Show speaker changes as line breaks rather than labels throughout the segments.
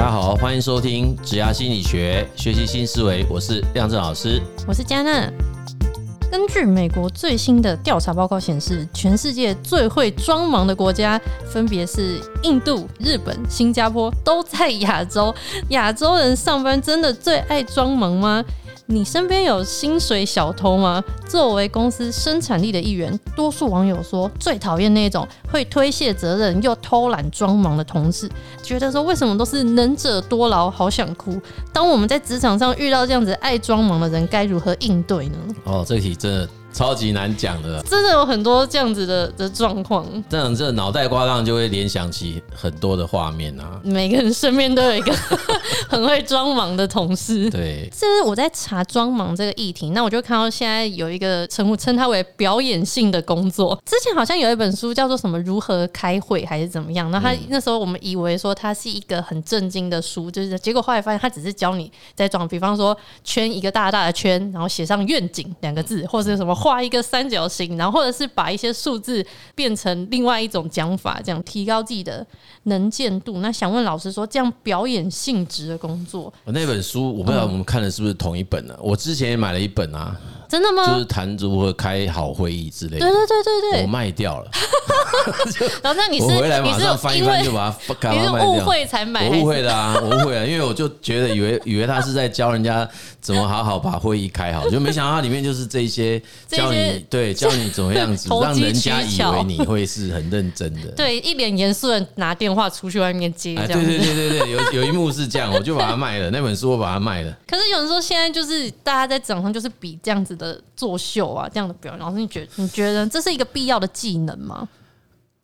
大家好，欢迎收听职涯心理学，学习新思维。我是亮正老师，
我是嘉娜。根据美国最新的调查报告显示，全世界最会装忙的国家分别是印度、日本、新加坡，都在亚洲。亚洲人上班真的最爱装忙吗？你身边有薪水小偷吗？作为公司生产力的一员，多数网友说最讨厌那种会推卸责任又偷懒装忙的同事，觉得说为什么都是能者多劳，好想哭。当我们在职场上遇到这样子爱装忙的人，该如何应对呢？
哦，这题真的。超级难讲的，
真的有很多这样子的的状况。
这样这脑袋瓜上就会联想起很多的画面啊。
每个人身边都有一个 很会装忙的同事。
对，
这是我在查装忙这个议题，那我就看到现在有一个称呼称它为表演性的工作。之前好像有一本书叫做什么如何开会还是怎么样？那他那时候我们以为说它是一个很正经的书，就是结果后来发现它只是教你在装，比方说圈一个大大的圈，然后写上愿景两个字，或者是什么。画一个三角形，然后或者是把一些数字变成另外一种讲法，这样提高自己的能见度。那想问老师说，这样表演性质的工作，
我那本书我不知道我们看的是不是同一本呢？我之前也买了一本啊。
真的吗？
就是谈如何开好会议之类的。
对对对对对，
我卖掉了。
然后那你是
我回来马上翻一翻就把它 赶快卖掉。
你是误会才买？
我误会的啊，我误会了，因为我就觉得以为以为他是在教人家怎么好好把会议开好，就没想到它里面就是这些 教你对教你怎么样子让人家以为你会是很认真的。
对，一脸严肃的拿电话出去外面接。对
对对对对，有有一幕是这样，我就把它卖了。那本书我把它卖了。
可是有人说现在就是大家在掌上就是比这样子的作秀啊，这样的表演，老师你觉得你觉得这是一个必要的技能吗？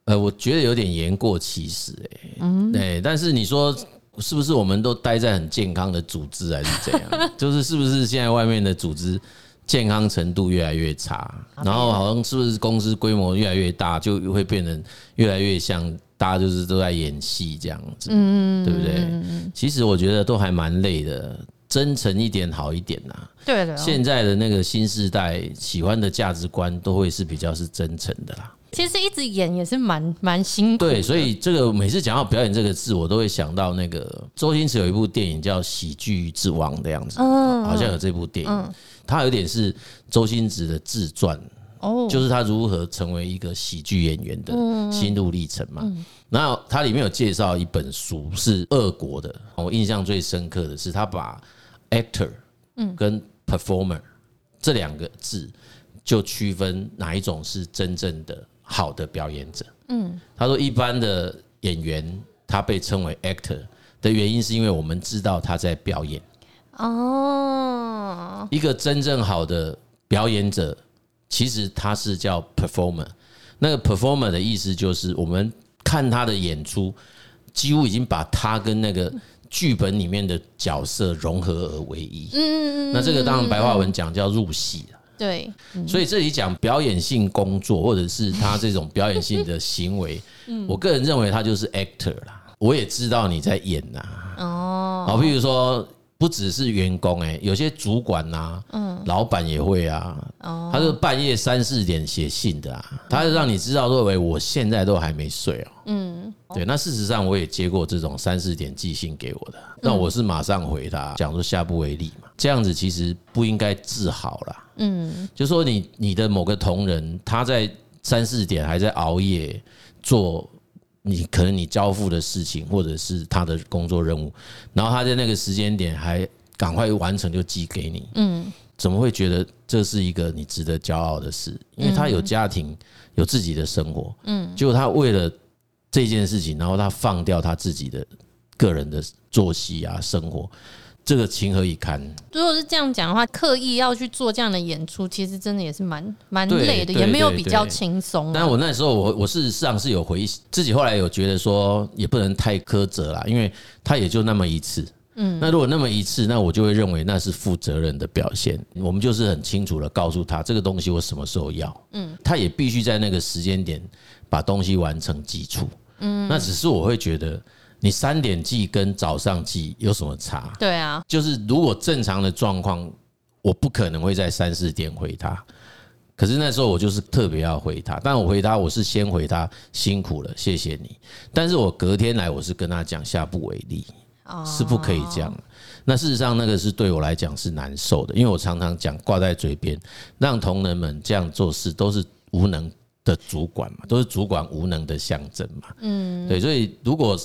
呃，我觉得有点言过其实，哎，嗯，对，但是你说是不是我们都待在很健康的组织还是怎样？就是是不是现在外面的组织健康程度越来越差，然后好像是不是公司规模越来越大，就会变成越来越像大家就是都在演戏这样子，嗯，对不对？其实我觉得都还蛮累的。真诚一点好一点呐，
对的。
现在的那个新时代喜欢的价值观都会是比较是真诚的啦。
其实一直演也是蛮蛮辛苦的。
对，所以这个每次讲到表演这个字，我都会想到那个周星驰有一部电影叫《喜剧之王》的样子，好像有这部电影，它有点是周星驰的自传，哦，就是他如何成为一个喜剧演员的心路历程嘛。然后它里面有介绍一本书，是俄国的，我印象最深刻的是他把。actor，嗯跟 performer 这两个字就区分哪一种是真正的好的表演者。嗯，他说一般的演员他被称为 actor 的原因是因为我们知道他在表演。哦，一个真正好的表演者其实他是叫 performer。那个 performer 的意思就是我们看他的演出，几乎已经把他跟那个。剧本里面的角色融合而为一，嗯嗯嗯，那这个当然白话文讲叫入戏了，
对，
所以这里讲表演性工作或者是他这种表演性的行为，我个人认为他就是 actor 啦。我也知道你在演呐，哦，好，比如说。不只是员工哎，有些主管呐，嗯，老板也会啊，哦，他是半夜三四点写信的啊，他就让你知道，认为我现在都还没睡哦，嗯，对，那事实上我也接过这种三四点寄信给我的，那我是马上回他，讲说下不为例嘛，这样子其实不应该治好啦，嗯，就说你你的某个同仁他在三四点还在熬夜做。你可能你交付的事情，或者是他的工作任务，然后他在那个时间点还赶快完成就寄给你，嗯，怎么会觉得这是一个你值得骄傲的事？因为他有家庭，有自己的生活，嗯，结果他为了这件事情，然后他放掉他自己的个人的作息啊，生活。这个情何以堪？
如果是这样讲的话，刻意要去做这样的演出，其实真的也是蛮蛮累的，也没有比较轻松。
但我那时候，我我事实上是有回忆，自己后来有觉得说，也不能太苛责啦，因为他也就那么一次。嗯，那如果那么一次，那我就会认为那是负责任的表现。我们就是很清楚的告诉他，这个东西我什么时候要，嗯，他也必须在那个时间点把东西完成基础。嗯，那只是我会觉得。你三点记跟早上记有什么差？
对啊，就是
如果正常的状况，我不可能会在三四点回他。可是那时候我就是特别要回他，但我回他我是先回他辛苦了，谢谢你。但是我隔天来，我是跟他讲下不为例。是不可以这样。那事实上，那个是对我来讲是难受的，因为我常常讲挂在嘴边，让同仁们这样做事都是无能的主管嘛，都是主管无能的象征嘛。嗯，对，所以如果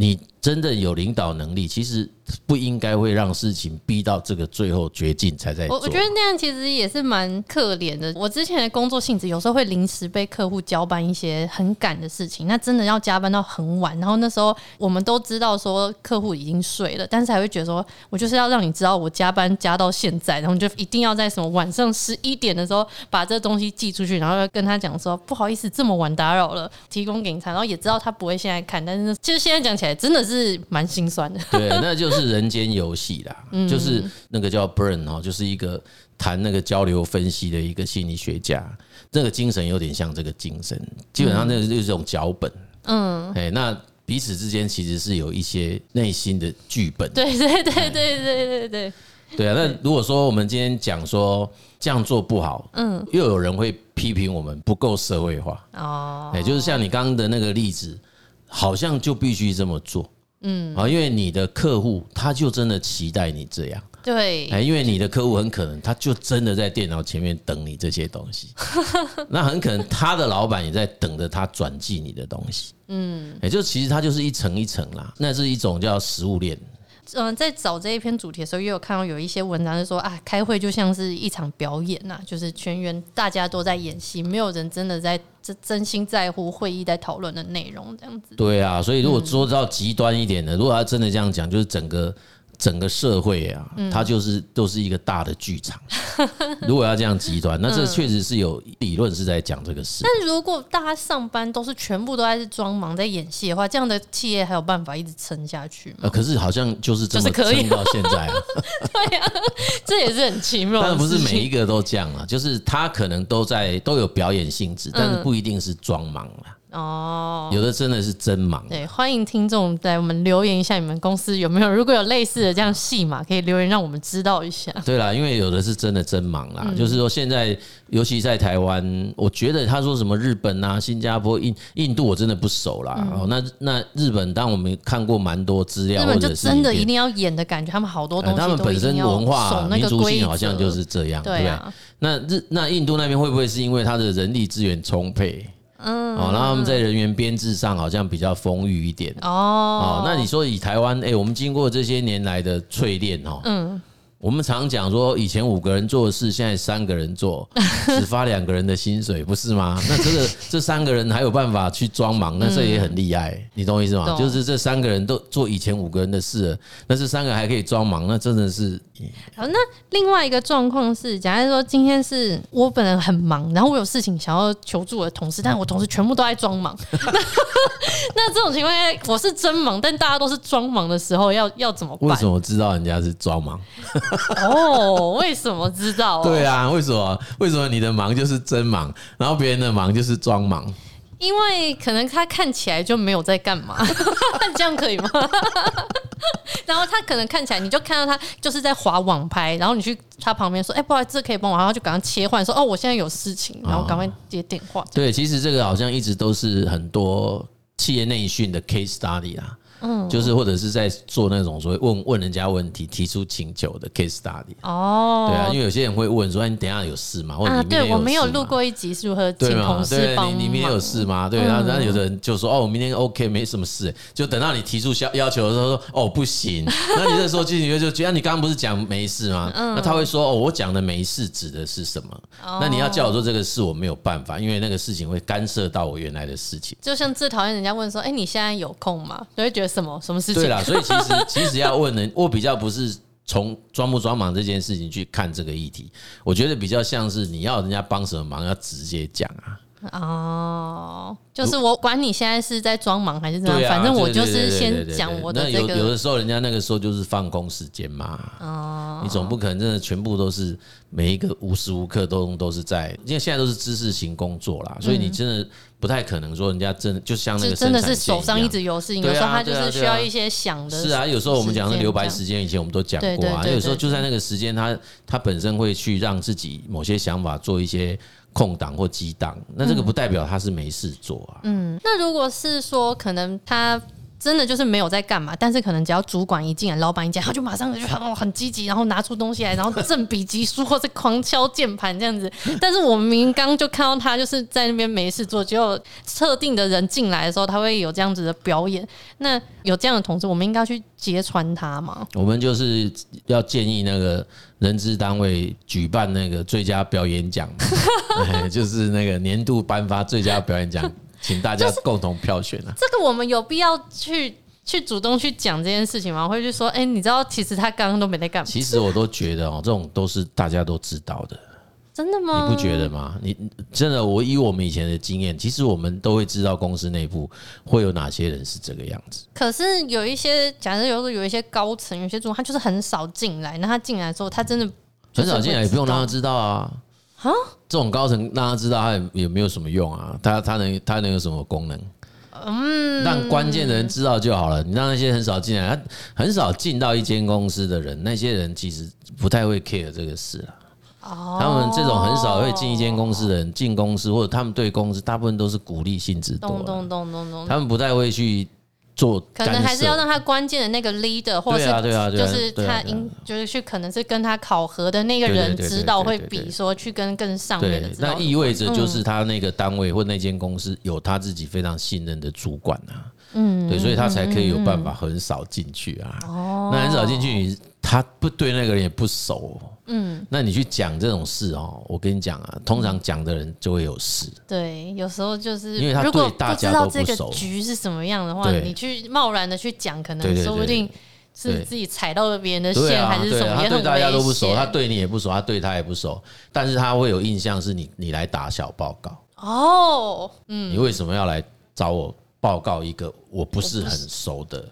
你真的有领导能力，其实。不应该会让事情逼到这个最后绝境才在。
我我觉得那样其实也是蛮可怜的。我之前的工作性质有时候会临时被客户交办一些很赶的事情，那真的要加班到很晚。然后那时候我们都知道说客户已经睡了，但是还会觉得说我就是要让你知道我加班加到现在，然后就一定要在什么晚上 十一点的时候把这东西寄出去，然后要跟他讲说不好意思这么晚打扰了，提供给你看。然后也知道他不会现在看，但是其实现在讲起来真的是蛮心酸的。
对，那就是。是人间游戏啦嗯。就是那个叫 brand 哈就是一个谈那个交流分析的一个心理学家。这个精神有点像这个精神基本上那就是一种脚本。嗯。哎那彼此之间其实是有一些内心的剧本。
对对对对对对对。
对啊那如果说我们今天讲说这样做不好嗯。又有人会批评我们不够社会化哦。哎就是像你刚刚的那个例子好像就必须这么做嗯，啊，因为你的客户他就真的期待你这样，
对，
哎，因为你的客户很可能他就真的在电脑前面等你这些东西，那很可能他的老板也在等着他转寄你的东西，嗯，也就其实他就是一层一层啦，那是一种叫食物链。
嗯，在找这一篇主题的时候，也有看到有一些文章是说啊，开会就像是一场表演呐，就是全员大家都在演戏，没有人真的在真真心在乎会议在讨论的内容这样子。
对啊，所以如果说到极端一点的，如果他真的这样讲，就是整个。整个社会啊，它就是都是一个大的剧场。如果要这样极端，那这确实是有理论是在讲这个事。
但如果大家上班都是全部都在是装忙在演戏的话，这样的企业还有办法一直撑下去吗？
可是好像就是这么撑到现在啊。
对呀，这也是很奇妙。
但不是每一个都这样啊，就是他可能都在都有表演性质，但是不一定是装忙啦。哦，有的真的是真忙。
对，欢迎听众在我们留言一下，你们公司有没有？如果有类似的这样戏码，可以留言让我们知道一下。
对啦，因为有的是真的真忙啦，就是说现在，尤其在台湾，我觉得他说什么日本啊、新加坡、印印度，我真的不熟啦。哦，那那日本，当我们看过蛮多资料，
日本就真的一定要演的感觉，他们好多东西，
他们本身文化民族性好像就是这样，对不对？那日那印度那边会不会是因为他的人力资源充沛？嗯，哦，然后他们在人员编制上好像比较丰裕一点哦。哦，那你说以台湾，哎，我们经过这些年来的淬炼，哦，嗯。我们常讲说，以前五个人做的事，现在三个人做，只发两个人的薪水，不是吗？那这个 这三个人还有办法去装忙，那这也很厉害，你懂我意思吗？就是这三个人都做以前五个人的事了，那这三个还可以装忙，那真的是。
好，那另外一个状况是，假如说今天是我本人很忙，然后我有事情想要求助我的同事，但是我同事全部都在装忙。那这种情况下，我是真忙，但大家都是装忙的时候，要要怎么办？
为什么知道人家是装忙？
哦，为什么知道？
对啊，为什么？为什么你的忙就是真忙，然后别人的忙就是装忙？
因为可能他看起来就没有在干嘛，这样可以吗？然后他可能看起来，你就看到他就是在滑网拍，然后你去他旁边说：“哎，不好意思，这可以帮我。”然后就赶快切换说：“哦，我现在有事情。”然后赶快接电话。
对，其实这个好像一直都是很多企业内训的 case study 啊。嗯，就是或者是在做那种所谓问问人家问题、提出请求的 case study。哦，对啊，因为有些人会问说：“你等下有事吗？”或者你明天有事
我没有录过一集，是如何请同事帮忙？
你明天有事吗？对，然后然后有的人就说：“哦，我明天 OK，没什么事。”就等到你提出要要求的时候说：“哦，不行。”那你这时候经理就觉得你刚刚不是讲没事吗？那他会说：“哦，我讲的没事指的是什么？”那你要叫我做这个事，我没有办法，因为那个事情会干涉到我原来的事情。
就像最讨厌人家问说：“哎，你现在有空吗？”就会觉得什么什么事情？
对啦，所以其实 其实要问人，我比较不是从 装不装忙这件事情去看这个议题，我觉得比较像是你要人家帮什么忙，要直接讲啊。
哦，就是我管你现在是在装忙还是怎么样，反正我就是先讲我的这个。
那有有的时候，人家那个时候就是放工时间嘛。哦，你总不可能真的全部都是每一个无时无刻都都是在，因为现在都是知识型工作啦，所以你真的不太可能说人家真的就像那个
真的是手上一直有事情，有时候他就是需要一些想的。
是啊，有时候我们讲的留白时间，以前我们都讲过啊。有时候就在那个时间，他他本身会去让自己某些想法做一些。空档或激荡，那这个不代表他是没事做啊。
嗯，那如果是说可能他真的就是没有在干嘛，但是可能只要主管一进来，老板一进来，他就马上就很很积极，然后拿出东西来，然后正笔疾书或者狂敲键盘这样子。但是我们明明刚就看到他就是在那边没事做，只有特定的人进来的时候，他会有这样子的表演。那有这样的同事，我们应该去揭穿他吗？
我们就是要建议那个人资单位举办那个最佳表演奖，就是那个年度颁发最佳表演奖。请大家共同票选啊！
这个我们有必要去去主动去讲这件事情吗？会去说，哎，你知道其实他刚刚都没在干嘛？
其实我都觉得哦，这种都是大家都知道的。
真的吗？
你不觉得吗？你真的，我以我们以前的经验，其实我们都会知道公司内部会有哪些人是这个样子。
可是有一些，假设有时候有一些高层，有些主管，他就是很少进来。那他进来之后，他真的
很少进来，也不用让他知道啊。啊，这种高层让他知道他也也没有什么用啊，他他能他能有什么功能？嗯，让关键的人知道就好了。你让那些很少进来，他很少进到一间公司的人，那些人其实不太会 care 这个事啊。哦，他们这种很少会进一间公司的人，进公司或者他们对公司大部分都是鼓励性质多，他们不太会去。做
可能还是要让他关键的那个 leader，或者是就是他应就是去可能是跟他考核的那个人指导会比说去跟更上面的，
那意味着就是他那个单位或那间公司有他自己非常信任的主管啊，嗯，对，所以他才可以有办法很少进去啊，哦，那很少进去，他不对那个人也不熟。嗯，那你去讲这种事哦，我跟你讲啊，通常讲的人就会有事。
对，有时候就是
因为他对大家都不熟，
局是什么样的话，你去贸然的去讲，可能说不定是自己踩到了别人的线，还是什么？
他对大家都不熟，他对你也不熟，他对他也不熟，但是他会有印象是你，你来打小报告哦，嗯，你为什么要来找我报告一个我不是很熟的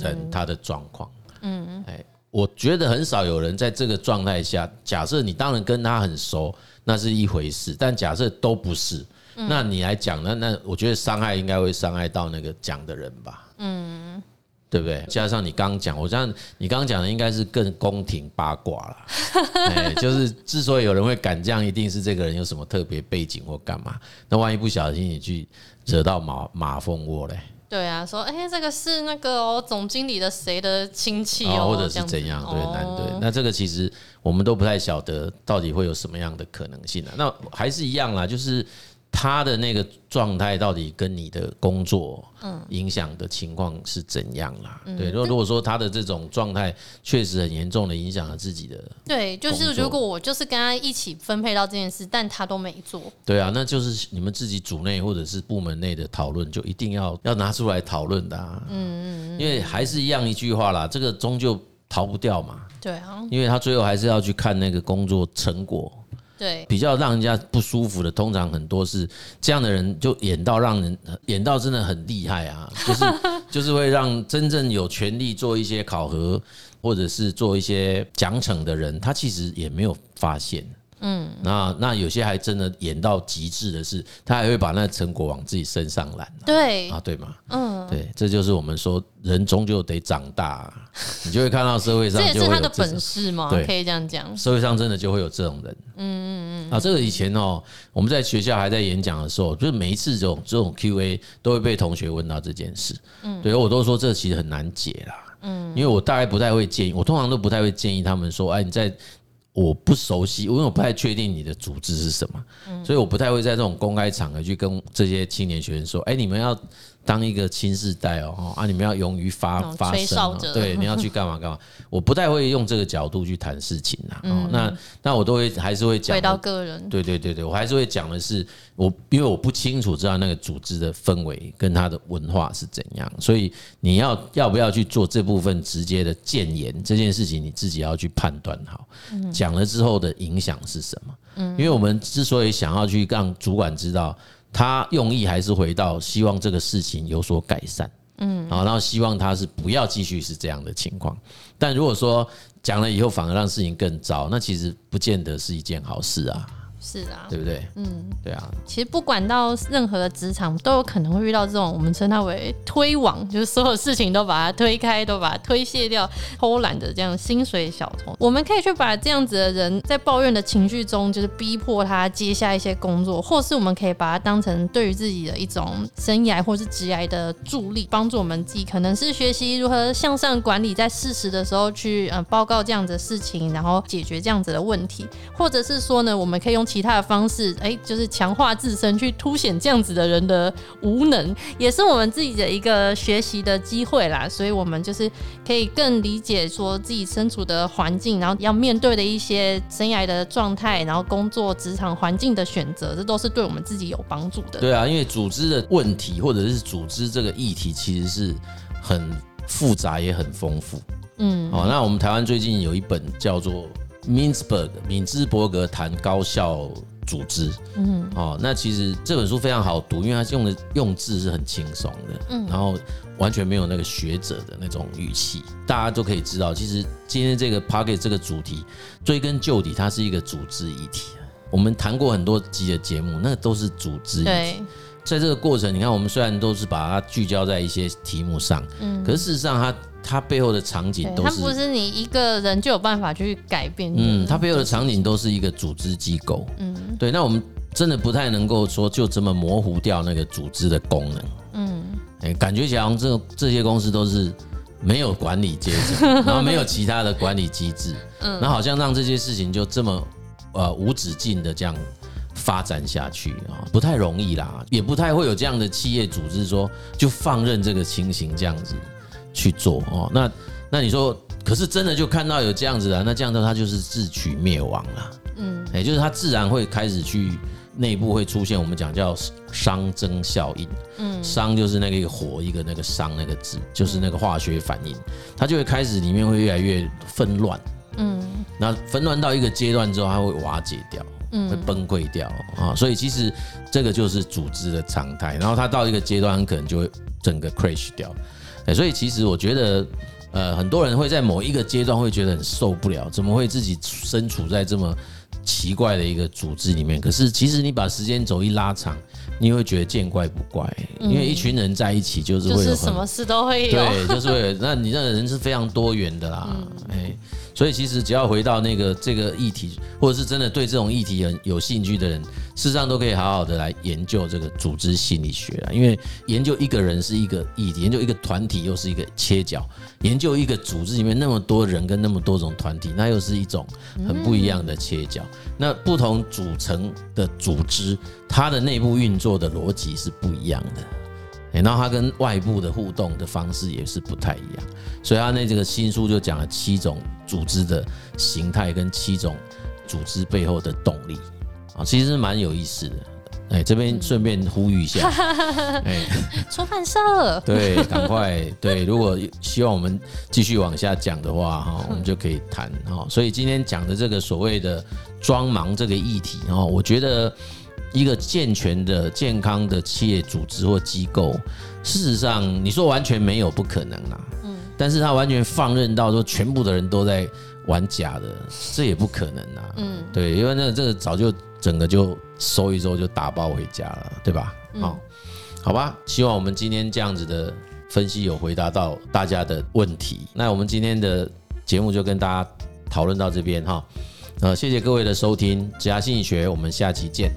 人他的状况？嗯，哎。我觉得很少有人在这个状态下，假设你当然跟他很熟，那是一回事。但假设都不是，那你来讲，那那我觉得伤害应该会伤害到那个讲的人吧？嗯，对不对？加上你刚讲，我这样你刚刚讲的应该是更宫廷八卦了。哎，就是之所以有人会敢这样，一定是这个人有什么特别背景或干嘛。那万一不小心你去惹到马马蜂窝嘞？
对啊，说哎，这个是那个哦，总经理的谁的亲戚哦，
或者是怎样？对，难对。那这个其实我们都不太晓得到底会有什么样的可能性啊。那还是一样啦，就是。他的那个状态到底跟你的工作影响的情况是怎样啦？对，如果如果说他的这种状态确实很严重的影响了自己的，
对，就是如果我就是跟他一起分配到这件事，但他都没做，
对啊，那就是你们自己组内或者是部门内的讨论，就一定要要拿出来讨论的啊。嗯嗯，因为还是一样一句话啦，这个终究逃不掉嘛。
对啊，
因为他最后还是要去看那个工作成果。
对，
比较让人家不舒服的，通常很多是这样的人，就演到让人演到真的很厉害啊，就是就是会让真正有权利做一些考核或者是做一些奖惩的人，他其实也没有发现。嗯，那那有些还真的演到极致的是，他还会把那个成果往自己身上揽。
对
啊，对吗？嗯，对，这就是我们说人终究得长大，你就会看到社会上，这也
是他的本事嘛，可以这样讲。
社会上真的就会有这种人。嗯嗯嗯。啊，这个以前哦，我们在学校还在演讲的时候，就是每一次这种这种 Q&A 都会被同学问到这件事。嗯，对，我都说这其实很难解啦。嗯，因为我大概不太会建议，我通常都不太会建议他们说，哎，你在。我不熟悉，因为我不太确定你的组织是什么，所以我不太会在这种公开场合去跟这些青年学员说：“哎，你们要当一个新世代哦，啊，你们要勇于发发声，对，你要去干嘛干嘛。”我不太会用这个角度去谈事情啊。那那我都会还是会讲回
到个人，
对对对对，我还是会讲的是我，因为我不清楚知道那个组织的氛围跟它的文化是怎样，所以你要要不要去做这部分直接的谏言这件事情，你自己要去判断好。讲了之后的影响是什么？嗯，因为我们之所以想要去让主管知道，他用意还是回到希望这个事情有所改善，嗯，然后希望他是不要继续是这样的情况。但如果说讲了以后反而让事情更糟，那其实不见得是一件好事啊。
是啊，
对不对？
嗯，
对啊。
其实不管到任何的职场，都有可能会遇到这种我们称它为推网，就是所有事情都把它推开，都把它推卸掉，偷懒的这样薪水小偷。我们可以去把这样子的人在抱怨的情绪中，就是逼迫他接下一些工作，或是我们可以把它当成对于自己的一种生涯或是职涯的助力，帮助我们自己可能是学习如何向上管理，在适时的时候去呃报告这样子的事情，然后解决这样子的问题，或者是说呢，我们可以用。其他的方式，哎，就是强化自身，去凸显这样子的人的无能，也是我们自己的一个学习的机会啦。所以，我们就是可以更理解说自己身处的环境，然后要面对的一些生涯的状态，然后工作职场环境的选择，这都是对我们自己有帮助的。
对啊，因为组织的问题或者是组织这个议题，其实是很复杂也很丰富。嗯，哦，那我们台湾最近有一本叫做。Mintzberg 敏兹伯格谈高效组织，嗯，哦，那其实这本书非常好读，因为它用的用字是很轻松的，嗯，然后完全没有那个学者的那种语气，大家都可以知道，其实今天这个 Pocket 这个主题追根究底，它是一个组织议题。我们谈过很多集的节目，那都是组织议题。在这个过程，你看，我们虽然都是把它聚焦在一些题目上，嗯，可是事实上它，它它背后的场景都是，
它不是你一个人就有办法去改变，
嗯，它背后的场景都是一个组织机构，嗯，对。那我们真的不太能够说就这么模糊掉那个组织的功能，嗯，哎，感觉起来这这些公司都是没有管理阶层，然后没有其他的管理机制，嗯，那好像让这些事情就这么呃无止境的这样。发展下去啊，不太容易啦，也不太会有这样的企业组织说就放任这个情形这样子去做哦。那那你说，可是真的就看到有这样子啊，那这样的他就是自取灭亡了。嗯，也就是他自然会开始去内部会出现我们讲叫熵增效应。嗯，熵就是那个一个火一个那个熵那个字，就是那个化学反应，它就会开始里面会越来越纷乱。嗯，那纷乱到一个阶段之后，它会瓦解掉。会崩溃掉啊，所以其实这个就是组织的常态。然后它到一个阶段，可能就会整个 crash 掉。所以其实我觉得，呃，很多人会在某一个阶段会觉得很受不了，怎么会自己身处在这么奇怪的一个组织里面？可是其实你把时间轴一拉长，你会觉得见怪不怪，因为一群人在一起就是会有
就是什么事都会有，
对，就是会。那你那个人是非常多元的啦，哎。所以其实只要回到那个这个议题，或者是真的对这种议题很有兴趣的人，事实上都可以好好的来研究这个组织心理学啊。因为研究一个人是一个议题，研究一个团体又是一个切角，研究一个组织里面那么多人跟那么多种团体，那又是一种很不一样的切角。那不同组成的组织，它的内部运作的逻辑是不一样的。然后他跟外部的互动的方式也是不太一样，所以他那这个新书就讲了七种组织的形态跟七种组织背后的动力啊，其实是蛮有意思的。哎，这边顺便呼吁一下，哎，
出版社，
对，赶快对，如果希望我们继续往下讲的话，哈，我们就可以谈哈。所以今天讲的这个所谓的装忙这个议题，哈，我觉得。一个健全的、健康的企业组织或机构，事实上，你说完全没有不可能啦。嗯，但是他完全放任到说全部的人都在玩假的，这也不可能啊。嗯，对，因为那个这个早就整个就收一收就打包回家了，对吧？好，好吧，希望我们今天这样子的分析有回答到大家的问题。那我们今天的节目就跟大家讨论到这边哈。呃，谢谢各位的收听，职涯心理学，我们下期见。